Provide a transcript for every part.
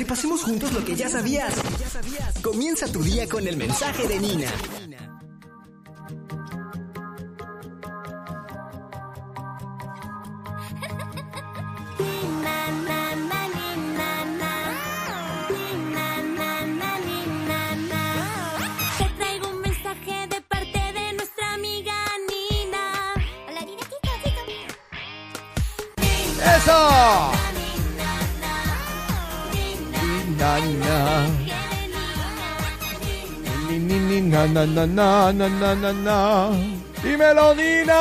repasemos juntos lo que ya sabías. Comienza tu día con el mensaje de Nina. Na, na. Ni, ni, ni, na, na, na, na, na, na, na, na. Dímelo, Nina.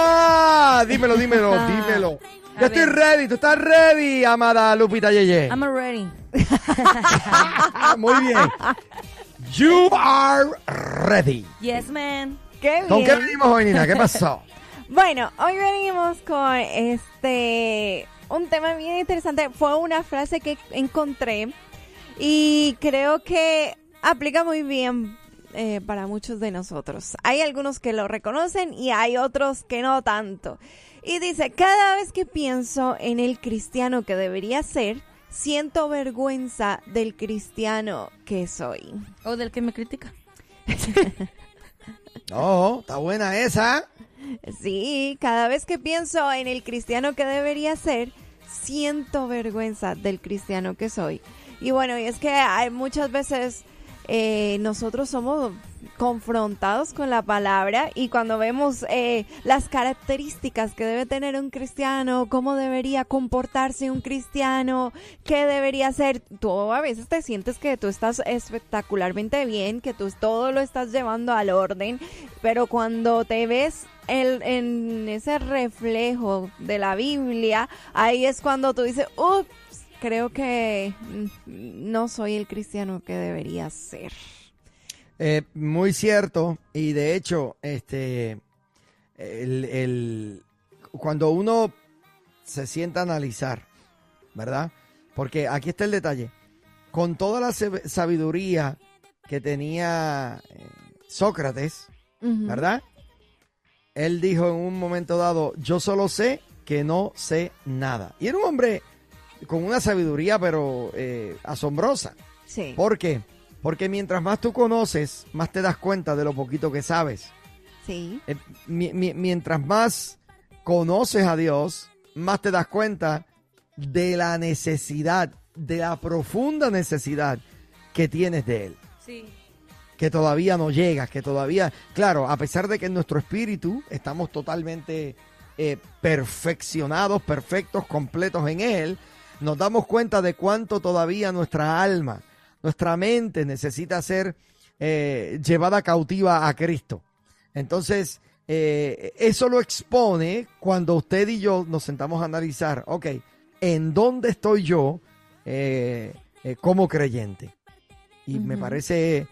Dímelo, dímelo, dímelo. Yo estoy ready, tú estás ready, amada Lupita Yeye. I'm ready. Muy bien. You are ready. Yes, man. Qué ¿Con qué bien. venimos hoy, Nina? ¿Qué pasó? Bueno, hoy venimos con este un tema bien interesante. Fue una frase que encontré y creo que aplica muy bien eh, para muchos de nosotros. Hay algunos que lo reconocen y hay otros que no tanto. Y dice, cada vez que pienso en el cristiano que debería ser, siento vergüenza del cristiano que soy. O del que me critica. No, está buena esa. Sí, cada vez que pienso en el cristiano que debería ser, siento vergüenza del cristiano que soy. Y bueno, y es que hay muchas veces eh, nosotros somos confrontados con la palabra y cuando vemos eh, las características que debe tener un cristiano, cómo debería comportarse un cristiano, qué debería ser, tú a veces te sientes que tú estás espectacularmente bien, que tú todo lo estás llevando al orden, pero cuando te ves el- en ese reflejo de la Biblia, ahí es cuando tú dices, ups, creo que mm, no soy el cristiano que debería ser. Eh, muy cierto. Y de hecho, este, el, el- cuando uno se sienta a analizar, ¿verdad? Porque aquí está el detalle. Con toda la sab- sabiduría que tenía eh, Sócrates. ¿verdad? Él dijo en un momento dado, yo solo sé que no sé nada. Y era un hombre con una sabiduría, pero eh, asombrosa. Sí. ¿Por qué? Porque mientras más tú conoces, más te das cuenta de lo poquito que sabes. Sí. Eh, mi- mi- mientras más conoces a Dios, más te das cuenta de la necesidad, de la profunda necesidad que tienes de Él. Sí. Que todavía no llegas, que todavía, claro, a pesar de que en nuestro espíritu estamos totalmente eh, perfeccionados, perfectos, completos en Él, nos damos cuenta de cuánto todavía nuestra alma, nuestra mente necesita ser eh, llevada cautiva a Cristo. Entonces, eh, eso lo expone cuando usted y yo nos sentamos a analizar, ok, ¿en dónde estoy yo eh, como creyente? Y me parece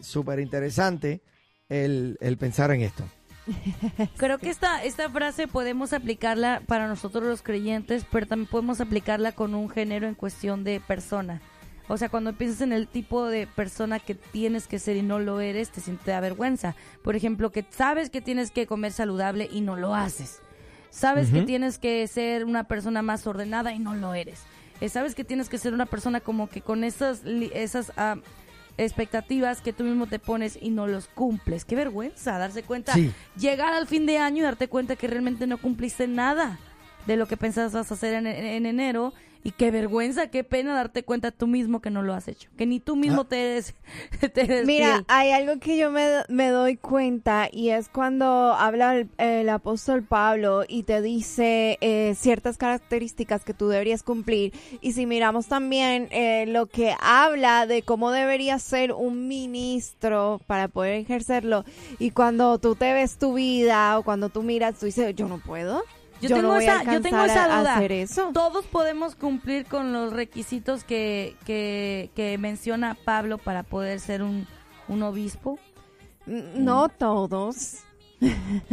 súper interesante el, el pensar en esto. Creo que esta, esta frase podemos aplicarla para nosotros los creyentes, pero también podemos aplicarla con un género en cuestión de persona. O sea, cuando piensas en el tipo de persona que tienes que ser y no lo eres, te siente da vergüenza. Por ejemplo, que sabes que tienes que comer saludable y no lo haces. Sabes que tienes que ser una persona más ordenada y no lo eres. Eh, sabes que tienes que ser una persona como que con esas, esas ah, expectativas que tú mismo te pones y no los cumples. Qué vergüenza darse cuenta, Sí. llegar al fin de año y darte cuenta que realmente no cumpliste nada de lo que pensabas hacer en, en- en enero. Y qué vergüenza, qué pena darte cuenta tú mismo que no lo has hecho. Que ni tú mismo Ah. te eres, te eres Mira, fiel. hay algo que yo me, me doy cuenta y es cuando habla el, el apóstol Pablo y te dice eh, ciertas características que tú deberías cumplir. Y si miramos también eh, lo que habla de cómo debería ser un ministro para poder ejercerlo y cuando tú te ves tu vida o cuando tú miras, tú dices, yo no puedo. Yo, tengo voy a esa, yo tengo alcanzar esa a- a duda. hacer eso. Todos podemos cumplir con los requisitos que, que, que menciona Pablo para poder ser un, un obispo. No todos.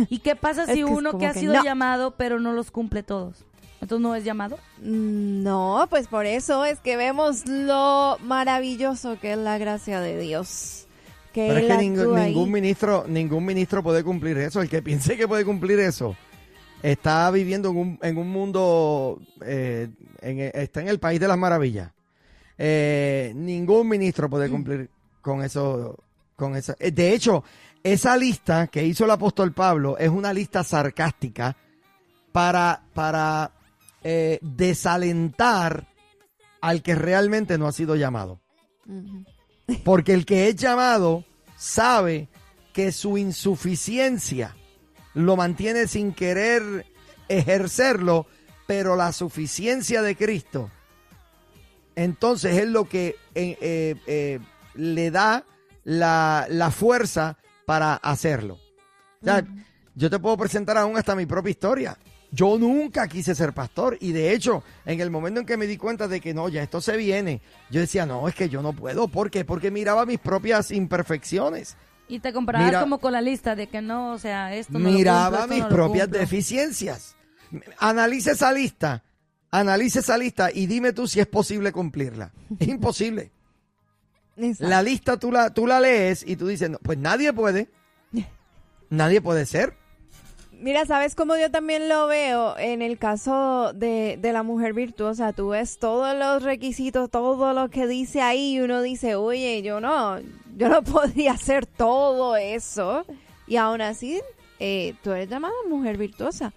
¿Y qué pasa Es si que uno que ha que sido no. llamado pero no los cumple todos? Entonces no es llamado. Mm, No, pues por eso es que vemos lo maravilloso que es la gracia de Dios. Que Pero es que ningún, actúa ahí. ningún ministro, ningún ministro puede cumplir eso. El que piense que puede cumplir eso está viviendo en un, en un mundo, eh, en- está en el país de las maravillas. Eh, ningún ministro puede cumplir con eso. Con. Eh, De hecho, esa lista que hizo el apóstol Pablo es una lista sarcástica para, para eh, desalentar al que realmente no ha sido llamado. Porque el que es llamado sabe que su insuficiencia lo mantiene sin querer ejercerlo, pero la suficiencia de Cristo, entonces es lo que eh, eh, eh, le da la, la fuerza para hacerlo. O sea, yo te puedo presentar aún hasta mi propia historia. Yo nunca quise ser pastor y de hecho, en el momento en que me di cuenta de que no, ya esto se viene, yo decía, no, es que yo no puedo. ¿Por qué? Porque miraba mis propias imperfecciones. Y te comparabas Mira- como con la lista de que no, o sea, esto no lo miraba cumplo, esto mis no lo propias cumplo. deficiencias. Analiza esa lista, analiza esa lista y dime tú si es posible cumplirla. Es imposible. Exacto. La lista tú la, tú la lees y tú dices, no, pues nadie puede. Nadie puede ser. Mira, ¿sabes cómo yo también lo veo en el caso de, de la mujer virtuosa? Tú ves todos los requisitos, todo lo que dice ahí y uno dice, oye, yo no, yo no podría hacer todo eso. Y aún así, eh, tú eres llamada mujer virtuosa.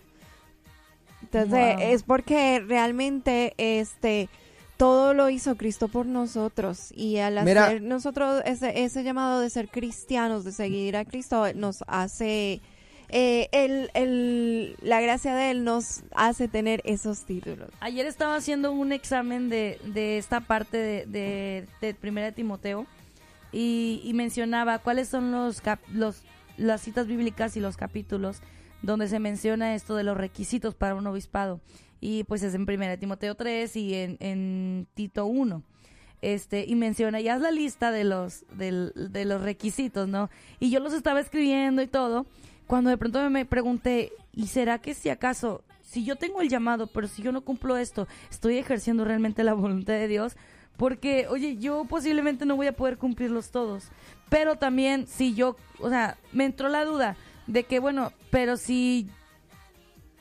Entonces, Wow. es porque realmente este todo lo hizo Cristo por nosotros y al Mira. hacer nosotros ese, ese llamado de ser cristianos, de seguir a Cristo, nos hace eh, el, el- la gracia de Él nos hace tener esos títulos. Ayer estaba haciendo un examen de, de esta parte de, de, de Primera de Timoteo y, mencionaba cuáles son los, los las citas bíblicas y los capítulos donde se menciona esto de los requisitos para un obispado. Y pues es en Primera de Timoteo 3 y en, en Tito 1. Este, y menciona, y haz la lista de los, del- de los requisitos, ¿no? Y yo los estaba escribiendo y todo, cuando de pronto me pregunté, ¿y será que si acaso, si yo tengo el llamado, pero si yo no cumplo esto, estoy ejerciendo realmente la voluntad de Dios? Porque, oye, yo posiblemente no voy a poder cumplirlos todos. Pero también, si yo, o sea, me entró la duda de que, bueno, pero si,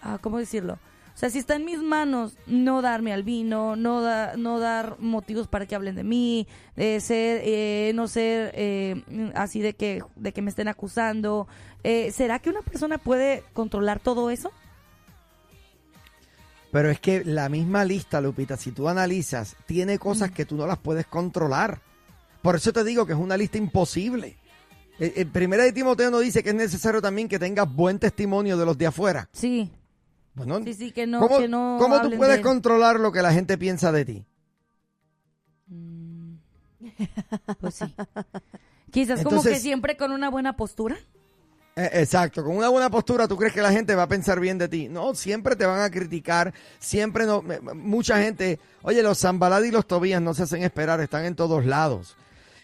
ah, ¿cómo decirlo? O sea, si está en mis manos no darme al vino, no, da- no dar motivos para que hablen de mí, de ser, eh, no ser eh, así de que, de que me estén acusando, eh, ¿será que una persona puede controlar todo eso? Pero es que la misma lista, Lupita, si tú analizas, tiene cosas que tú no las puedes controlar. Por eso te digo que es una lista imposible. Eh, En primera de Timoteo nos dice que es necesario también que tengas buen testimonio de los de afuera. Sí, Bueno, sí, sí, que no, ¿cómo, que no cómo tú puedes de- controlar lo que la gente piensa de ti? Mm, Pues sí. Quizás como que siempre con una buena postura. Eh, Exacto, con una buena postura tú crees que la gente va a pensar bien de ti. No, siempre te van a criticar, siempre no, me- mucha gente, oye, los Zambalad y los Tobías no se hacen esperar, están en todos lados.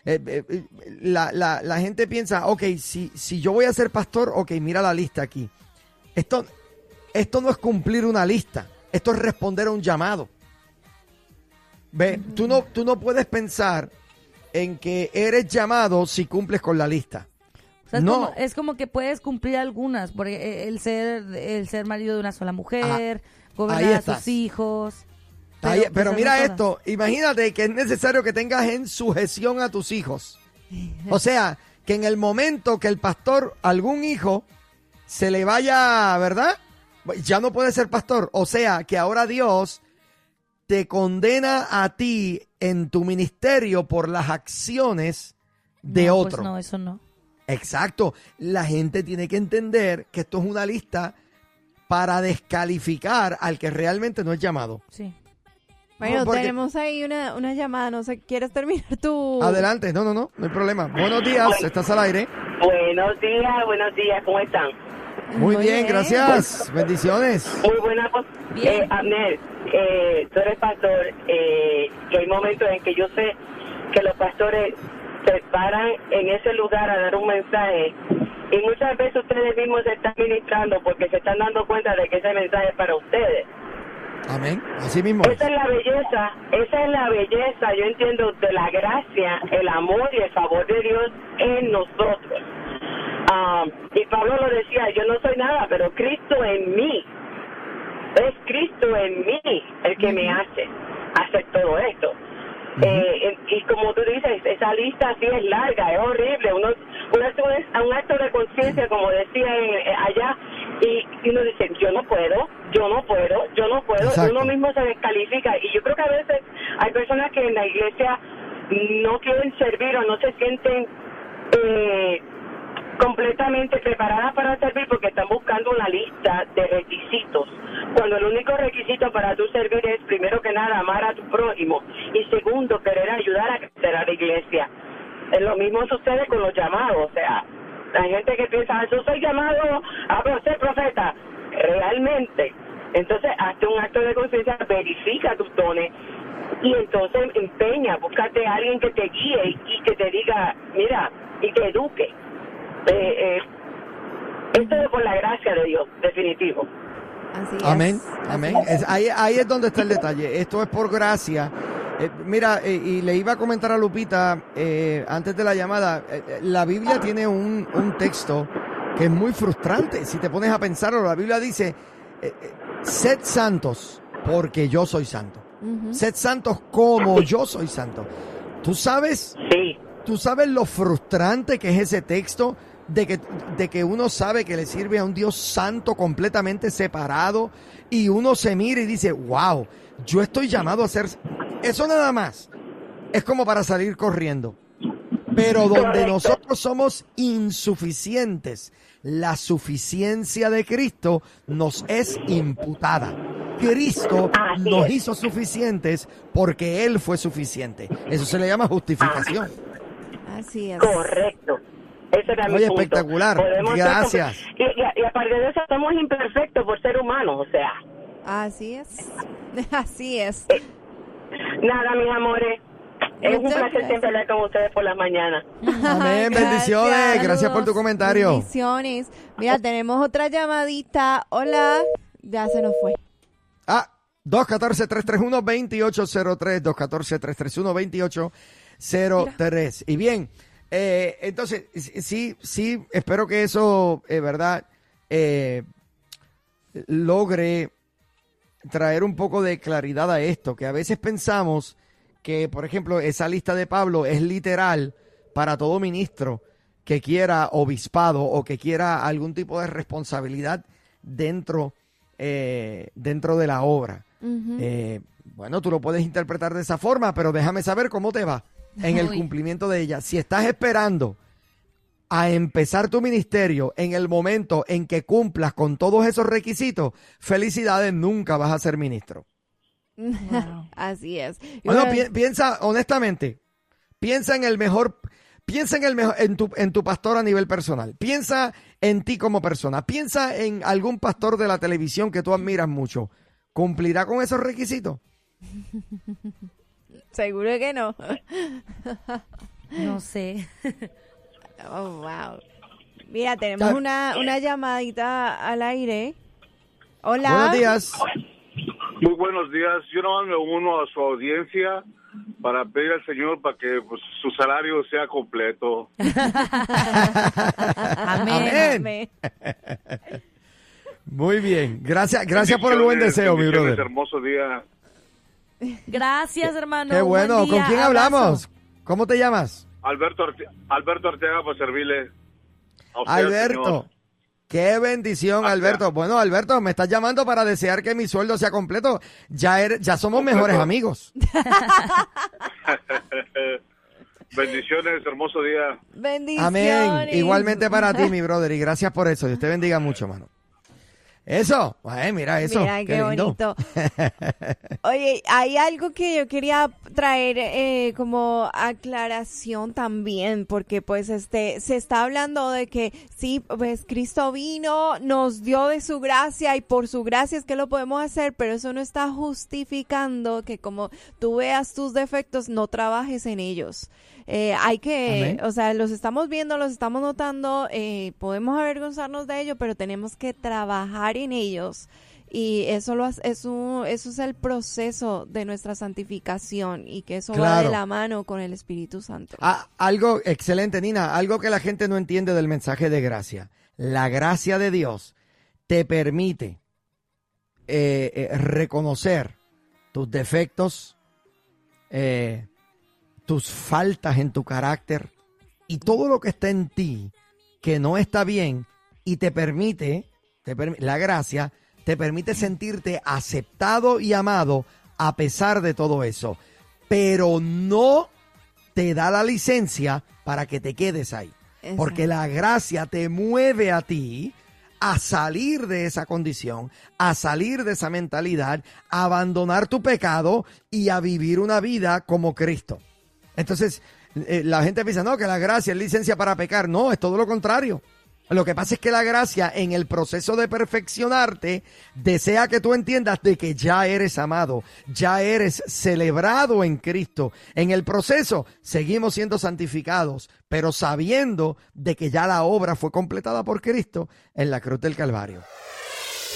Eh, eh, eh, la, la- la gente piensa, ok, si, si yo voy a ser pastor, ok, mira la lista aquí. Esto, esto no es cumplir una lista, esto es responder a un llamado. Ve, tú no, tú no puedes pensar en que eres llamado si cumples con la lista. O sea, es, No. como, es como que puedes cumplir algunas, porque eh, el ser el ser marido de una sola mujer, gobernar ahí a sus hijos. Ahí- pero quizás mira no todas. esto, imagínate que es necesario que tengas en sujeción a tus hijos. O sea, que en el momento que el pastor, algún hijo, se le vaya, ¿verdad? Ya no puede ser pastor. O sea, que ahora Dios te condena a ti en tu ministerio por las acciones de No, pues otro. no, eso no. Exacto. La gente tiene que entender que esto es una lista para descalificar al que realmente no es llamado. Sí. Bueno, porque- tenemos ahí una, una llamada, no sé, ¿quieres terminar tú? Adelante, no, no, no, no hay problema. Buenos días, estás al aire. Buenos días, buenos días, ¿cómo están? Muy, Muy bien, bien. gracias. Bendiciones. Muy buena. Bien. Eh, Abner, eh, tú eres pastor eh, y hay momentos en que yo sé que los pastores se paran en ese lugar a dar un mensaje y muchas veces ustedes mismos se están ministrando porque se están dando cuenta de que ese mensaje es para ustedes. Amén. Así mismo. es. Esa es la belleza, esa es la belleza, yo entiendo, de la gracia, el amor y el favor de Dios en nosotros. Ah, y Pablo lo decía, yo no soy nada, pero Cristo en mí, es Cristo en mí el que me hace hacer todo esto. Eh, como tú dices, esa lista sí es larga, es horrible. Uno, uno hace un, un acto de conciencia, como decía en- eh, allá, y, y uno dice, yo no puedo, yo no puedo, yo no puedo. Exacto. Uno mismo se descalifica. Y yo creo que a veces hay personas que en la iglesia no quieren servir o no se sienten eh, completamente preparadas para servir porque están buscando una lista de requisitos. Cuando el único requisito para tú servir es, primero que nada, amar a tu prójimo y segundo, querer ayudar a crecer a la iglesia. Lo mismo sucede con los llamados, o sea, hay gente que piensa, "Ah, yo soy llamado a ser profeta. Realmente, entonces hazte un acto de conciencia, verifica tus dones y entonces empeña, búscate a alguien que te guíe y que te diga, mira, y te eduque. Eh, eh, esto es por la gracia de Dios, definitivo. Así es. Amén, amén. es. Ahí, ahí es donde está el detalle. Esto es por gracia. Eh, mira, eh, y le iba a comentar a Lupita eh, antes de la llamada, la Biblia tiene un, un texto que es muy frustrante. Si te pones a pensarlo, la Biblia dice, eh, eh, sed santos porque yo soy santo. Ujú. Sed santos como yo soy santo. ¿Tú sabes Sí, ¿Tú sabes lo frustrante que es ese texto? De que, de que uno sabe que le sirve a un Dios santo completamente separado y uno se mira y dice, wow, yo estoy llamado a ser... Eso nada más. Es como para salir corriendo. Pero donde Correcto. nosotros somos insuficientes, la suficiencia de Cristo nos es imputada. Cristo Así nos es. hizo suficientes porque Él fue suficiente. Eso se le llama justificación. Así es. correcto. Ese era mi Oye, punto. espectacular. Podemos Gracias. y, y- y aparte de eso, somos imperfectos por ser humanos, o sea. Así es. Así es. Nada, mis amores. Es un placer gracias. siempre hablar con ustedes por las mañanas. Amén, bendiciones. Gracias por tu comentario. Bendiciones. Mira, tenemos otra llamadita. Hola. Ya se nos fue. Ah, 214-331-2803, 214-331-2803. Y bien, eh, entonces, sí, sí, espero que eso, eh, ¿verdad? Eh, logre traer un poco de claridad a esto, que a veces pensamos que, por ejemplo, esa lista de Pablo es literal para todo ministro que quiera obispado o que quiera algún tipo de responsabilidad dentro, eh, dentro de la obra. Bueno, tú lo puedes interpretar de esa forma, pero déjame saber cómo te va en el cumplimiento de ella. Si estás esperando a empezar tu ministerio en el momento en que cumplas con todos esos requisitos, felicidades, nunca vas a ser ministro. Wow. Así es. Bueno, bueno, pi- piensa, honestamente, piensa en el mejor, piensa en el mejor, en tu, en tu pastor a nivel personal. Piensa en ti como persona. Piensa en algún pastor de la televisión que tú admiras mucho. ¿Cumplirá con esos requisitos? seguro que no. No sé. Oh, wow. Mira, tenemos una, una llamadita al aire. Hola. Buenos días. Muy buenos días. Yo nomás me uno a su audiencia para pedir al Señor para que pues, su salario sea completo. Amén. Amén. Muy bien. Gracias, gracias por el buen deseo, mi brother. Hermoso día. Gracias, hermano. Qué bueno. Buen ¿Con quién abrazo. hablamos? ¿Cómo te llamas? Alberto, Arte- Alberto Arteaga para servirle. A usted, Alberto. señor. Qué bendición, Gracias. Alberto. Bueno, Alberto, me estás llamando para desear que mi sueldo sea completo. Ya, eres- ya somos Completo. mejores amigos. Bendiciones, hermoso día. Bendiciones. Amén. Igualmente para ti, mi brother. Y gracias por eso. Dios te bendiga mucho, mano. Eso. Ay, mira eso. Mira, qué, bonito. Oye, hay algo que yo quería traer eh, como aclaración también, porque pues este se está hablando de que sí, pues Cristo vino, nos dio de su gracia y por su gracia es que lo podemos hacer, pero eso no está justificando que como tú veas tus defectos, no trabajes en ellos. Eh, hay que, Amén. o sea, los estamos viendo, los estamos notando, eh, podemos avergonzarnos de ello, pero tenemos que trabajar en ellos. Y eso, lo, hace- es un- eso es el proceso de nuestra santificación y que eso va de la mano con el Espíritu Santo. Ah, algo excelente, Nina. Algo que la gente no entiende del mensaje de gracia. La gracia de Dios te permite eh, eh, reconocer tus defectos, eh, tus faltas en tu carácter y todo lo que está en ti que no está bien y te permite, te permi- la gracia, te permite sentirte aceptado y amado a pesar de todo eso. Pero no te da la licencia para que te quedes ahí. Porque la gracia te mueve a ti a salir de esa condición, a salir de esa mentalidad, a abandonar tu pecado y a vivir una vida como Cristo. Entonces, eh, la gente piensa, no, que la gracia es licencia para pecar. No, es todo lo contrario. Lo que pasa es que la gracia en el proceso de perfeccionarte desea que tú entiendas de que ya eres amado, ya eres celebrado en Cristo. En el proceso seguimos siendo santificados, pero sabiendo de que ya la obra fue completada por Cristo en la cruz del Calvario.